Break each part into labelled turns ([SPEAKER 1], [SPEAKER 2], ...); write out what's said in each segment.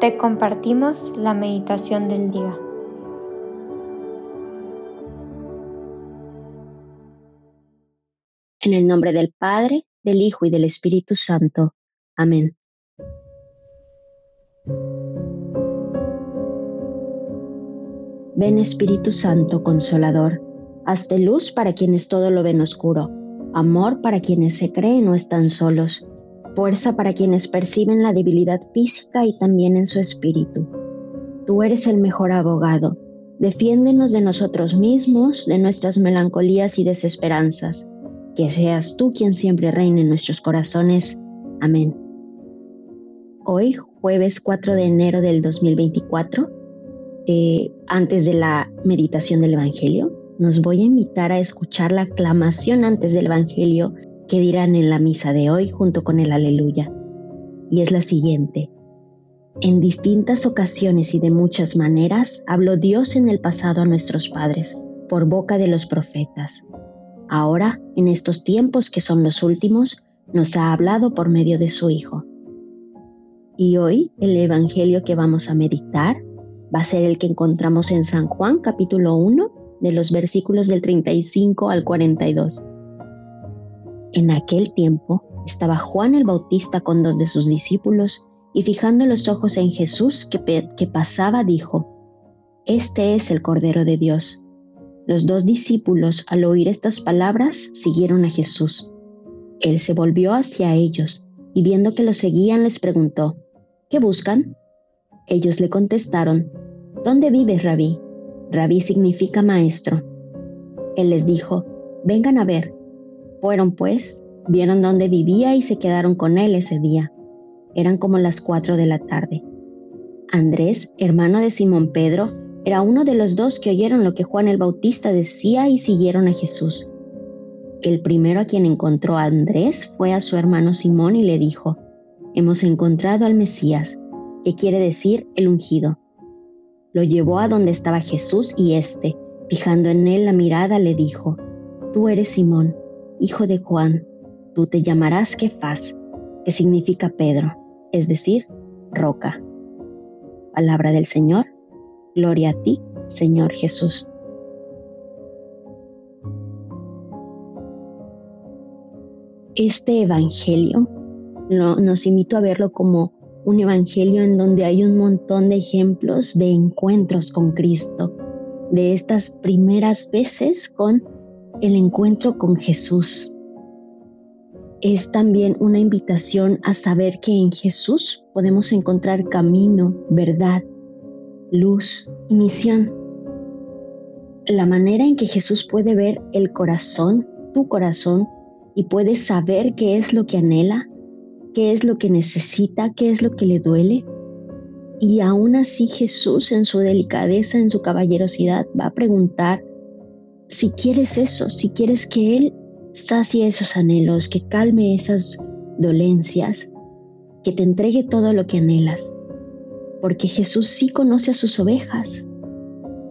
[SPEAKER 1] te compartimos la meditación del día.
[SPEAKER 2] En el nombre del Padre, del Hijo y del Espíritu Santo. Amén. Ven Espíritu Santo Consolador, hazte luz para quienes todo lo ven oscuro, amor para quienes se creen no están solos fuerza para quienes perciben la debilidad física y también en su espíritu. Tú eres el mejor abogado. Defiéndenos de nosotros mismos, de nuestras melancolías y desesperanzas. Que seas tú quien siempre reine en nuestros corazones. Amén. Hoy, jueves 4 de enero del 2024, eh, antes de la meditación del Evangelio, nos voy a invitar a escuchar la aclamación antes del Evangelio que dirán en la misa de hoy junto con el aleluya. Y es la siguiente. En distintas ocasiones y de muchas maneras habló Dios en el pasado a nuestros padres por boca de los profetas. Ahora, en estos tiempos que son los últimos, nos ha hablado por medio de su Hijo. Y hoy el Evangelio que vamos a meditar va a ser el que encontramos en San Juan capítulo 1 de los versículos del 35 al 42 en aquel tiempo estaba Juan el Bautista con dos de sus discípulos y fijando los ojos en Jesús que, pasaba dijo, Este es el Cordero de Dios. Los dos discípulos al oír estas palabras siguieron a Jesús. Él se volvió hacia ellos y viendo que lo seguían les preguntó, ¿qué buscan? Ellos le contestaron, ¿dónde vives, rabí? Rabí significa maestro. Él les dijo, vengan a ver. Fueron pues, vieron dónde vivía y se quedaron con él ese día. Eran como las cuatro de la tarde. Andrés, hermano de Simón Pedro, era uno de los dos que oyeron lo que Juan el Bautista decía y siguieron a Jesús. El primero a quien encontró a Andrés fue a su hermano Simón y le dijo, Hemos encontrado al Mesías, que quiere decir el ungido. Lo llevó a donde estaba Jesús y éste, fijando en él la mirada, le dijo, Tú eres Simón, hijo de Juan, tú te llamarás Kefas, que significa Pedro, es decir, roca. Palabra del Señor, gloria a ti, Señor Jesús. Este Evangelio nos invito a verlo como un Evangelio en donde hay un montón de ejemplos de encuentros con Cristo, de estas primeras veces con el encuentro con Jesús. Es también una invitación a saber que en Jesús podemos encontrar camino, verdad, luz y misión. La manera en que Jesús puede ver el corazón, tu corazón, y puede saber qué es lo que anhela, qué es lo que necesita, qué es lo que le duele. Y aún así Jesús en su delicadeza, en su caballerosidad, va a preguntar si quieres eso, si quieres que Él sacie esos anhelos, que calme esas dolencias, que te entregue todo lo que anhelas, porque Jesús sí conoce a sus ovejas.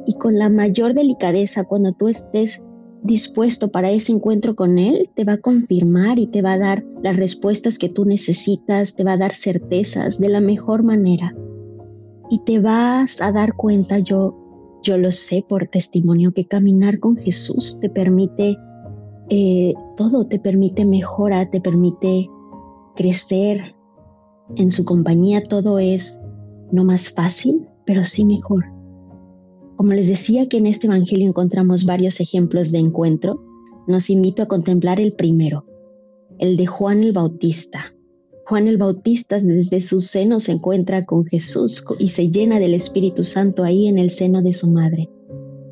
[SPEAKER 2] Y con la mayor delicadeza, cuando tú estés dispuesto para ese encuentro con Él, te va a confirmar y te va a dar las respuestas que tú necesitas, te va a dar certezas de la mejor manera. Y te vas a dar cuenta, yo yo lo sé por testimonio que caminar con Jesús te permite eh, todo, te permite mejora, te permite crecer. En su compañía todo es no más fácil, pero sí mejor. Como les decía que en este Evangelio encontramos varios ejemplos de encuentro, nos invito a contemplar el primero, el de Juan el Bautista. Juan el Bautista desde su seno se encuentra con Jesús y se llena del Espíritu Santo ahí en el seno de su madre.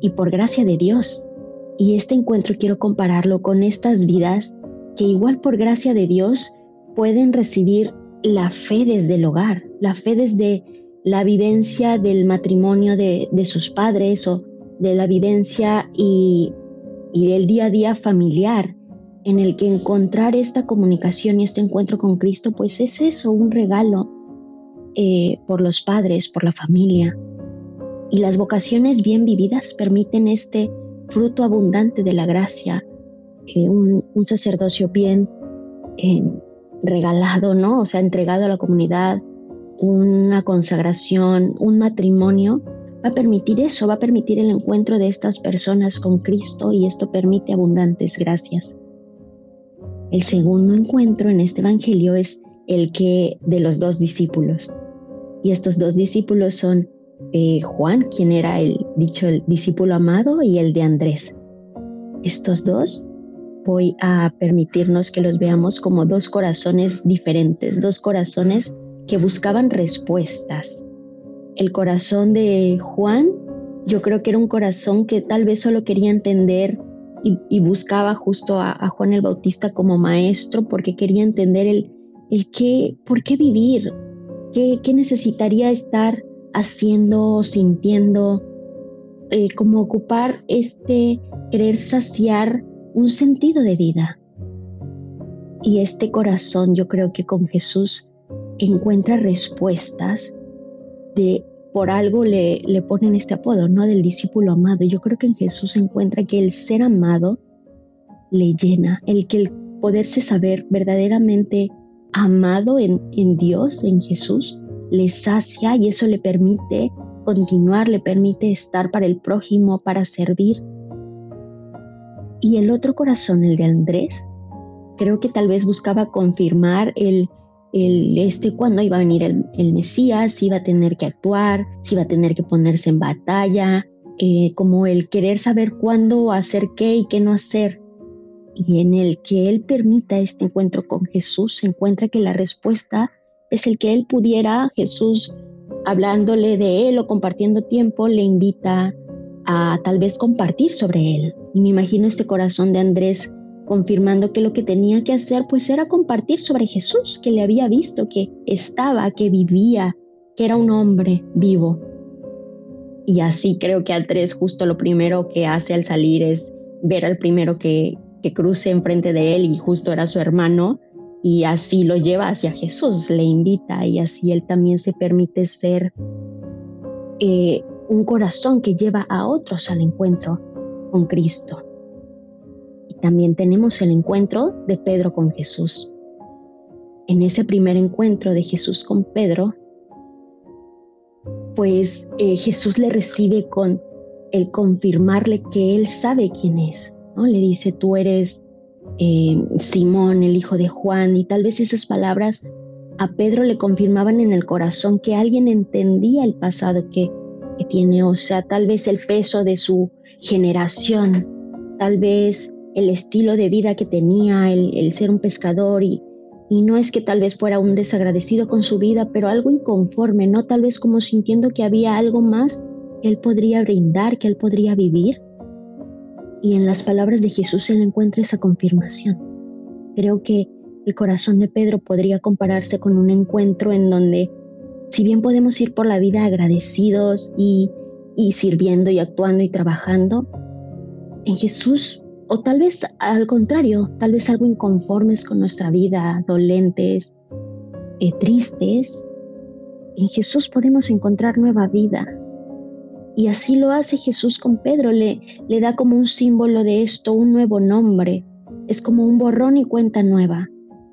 [SPEAKER 2] Y por gracia de Dios. Y este encuentro quiero compararlo con estas vidas que igual por gracia de Dios pueden recibir la fe desde el hogar, la fe desde la vivencia del matrimonio de, sus padres o de la vivencia y, y del día a día familiar en el que encontrar esta comunicación y este encuentro con Cristo, pues es eso, un regalo eh, por los padres, por la familia. Y las vocaciones bien vividas permiten este fruto abundante de la gracia, eh, un, sacerdocio bien eh, regalado, ¿no? O sea, entregado a la comunidad, una consagración, un matrimonio, va a permitir eso, va a permitir el encuentro de estas personas con Cristo y esto permite abundantes gracias. El segundo encuentro en este Evangelio es el que de los dos discípulos. Y estos dos discípulos son eh, Juan, quien era el dicho el discípulo amado, y el de Andrés. Estos dos voy a permitirnos que los veamos como dos corazones diferentes, dos corazones que buscaban respuestas. El corazón de Juan, yo creo que era un corazón que tal vez solo quería entender y, buscaba justo a, Juan el Bautista como maestro porque quería entender el, el qué, por qué vivir, qué, qué necesitaría estar haciendo, sintiendo, eh, como ocupar este querer saciar un sentido de vida. Y este corazón yo creo que con Jesús encuentra respuestas de por algo le, le ponen este apodo, ¿no? Del discípulo amado. Yo creo que en Jesús encuentra que el ser amado le llena, el que el poderse saber verdaderamente amado en, en Dios, en Jesús, le sacia y eso le permite continuar, le permite estar para el prójimo, para servir. Y el otro corazón, el de Andrés, creo que tal vez buscaba confirmar el, el este cuándo iba a venir el, Mesías, si iba a tener que actuar, si iba a tener que ponerse en batalla, eh, como el querer saber cuándo hacer qué y qué no hacer. Y en el que él permita este encuentro con Jesús, se encuentra que la respuesta es el que él pudiera, Jesús hablándole de él o compartiendo tiempo, le invita a tal vez compartir sobre él. Y me imagino este corazón de Andrés confirmando que lo que tenía que hacer pues era compartir sobre Jesús, que le había visto, que estaba, que vivía, que era un hombre vivo. Y así creo que Andrés justo lo primero que hace al salir es ver al primero que, que cruce enfrente de él y justo era su hermano y así lo lleva hacia Jesús, le invita y así él también se permite ser eh, un corazón que lleva a otros al encuentro con Cristo. También tenemos el encuentro de Pedro con Jesús. En ese primer encuentro de Jesús con Pedro, pues eh, Jesús le recibe con el confirmarle que él sabe quién es. ¿no? Le dice, tú eres eh, Simón, el hijo de Juan, y tal vez esas palabras a Pedro le confirmaban en el corazón que alguien entendía el pasado que que tiene, o sea, tal vez el peso de su generación, tal vez el estilo de vida que tenía, el, ser un pescador y, y no es que tal vez fuera un desagradecido con su vida, pero algo inconforme, ¿no? Tal vez como sintiendo que había algo más que él podría brindar, que él podría vivir. Y en las palabras de Jesús se le encuentra esa confirmación. Creo que el corazón de Pedro podría compararse con un encuentro en donde si bien podemos ir por la vida agradecidos y, sirviendo y actuando y trabajando, en Jesús, o tal vez al contrario, tal vez algo inconformes con nuestra vida, dolentes, eh, tristes, en Jesús podemos encontrar nueva vida. Y así lo hace Jesús con Pedro, le, le da como un símbolo de esto, un nuevo nombre. Es como un borrón y cuenta nueva,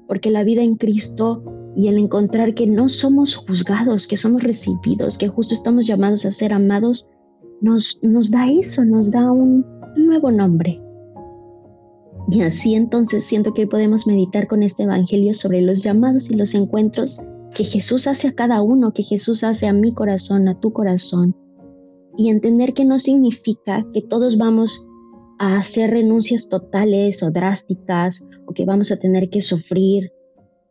[SPEAKER 2] porque la vida en Cristo y el encontrar que no somos juzgados, que somos recibidos, que justo estamos llamados a ser amados, nos, nos da eso, nos da un nuevo nombre. Y así entonces siento que podemos meditar con este Evangelio sobre los llamados y los encuentros que Jesús hace a cada uno, que Jesús hace a mi corazón, a tu corazón, y entender que no significa que todos vamos a hacer renuncias totales o drásticas o que vamos a tener que sufrir.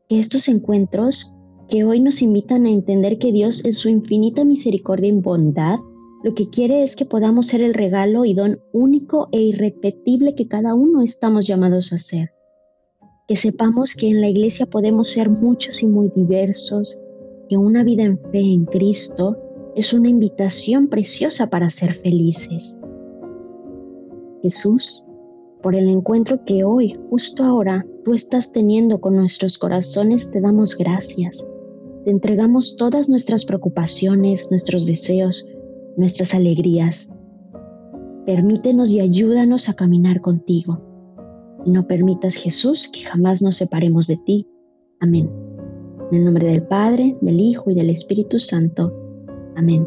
[SPEAKER 2] Estos encuentros que hoy nos invitan a entender que Dios en su infinita misericordia y bondad lo que quiere es que podamos ser el regalo y don único e irrepetible que cada uno estamos llamados a ser. Que sepamos que en la iglesia podemos ser muchos y muy diversos, que una vida en fe en Cristo es una invitación preciosa para ser felices. Jesús por el encuentro que hoy, justo ahora, tú estás teniendo con nuestros corazones, te damos gracias. Te entregamos todas nuestras preocupaciones, nuestros deseos, nuestras alegrías. Permítenos y ayúdanos a caminar contigo. no permitas, Jesús, que jamás nos separemos de ti. Amén. En el nombre del Padre, del Hijo y del Espíritu Santo. Amén.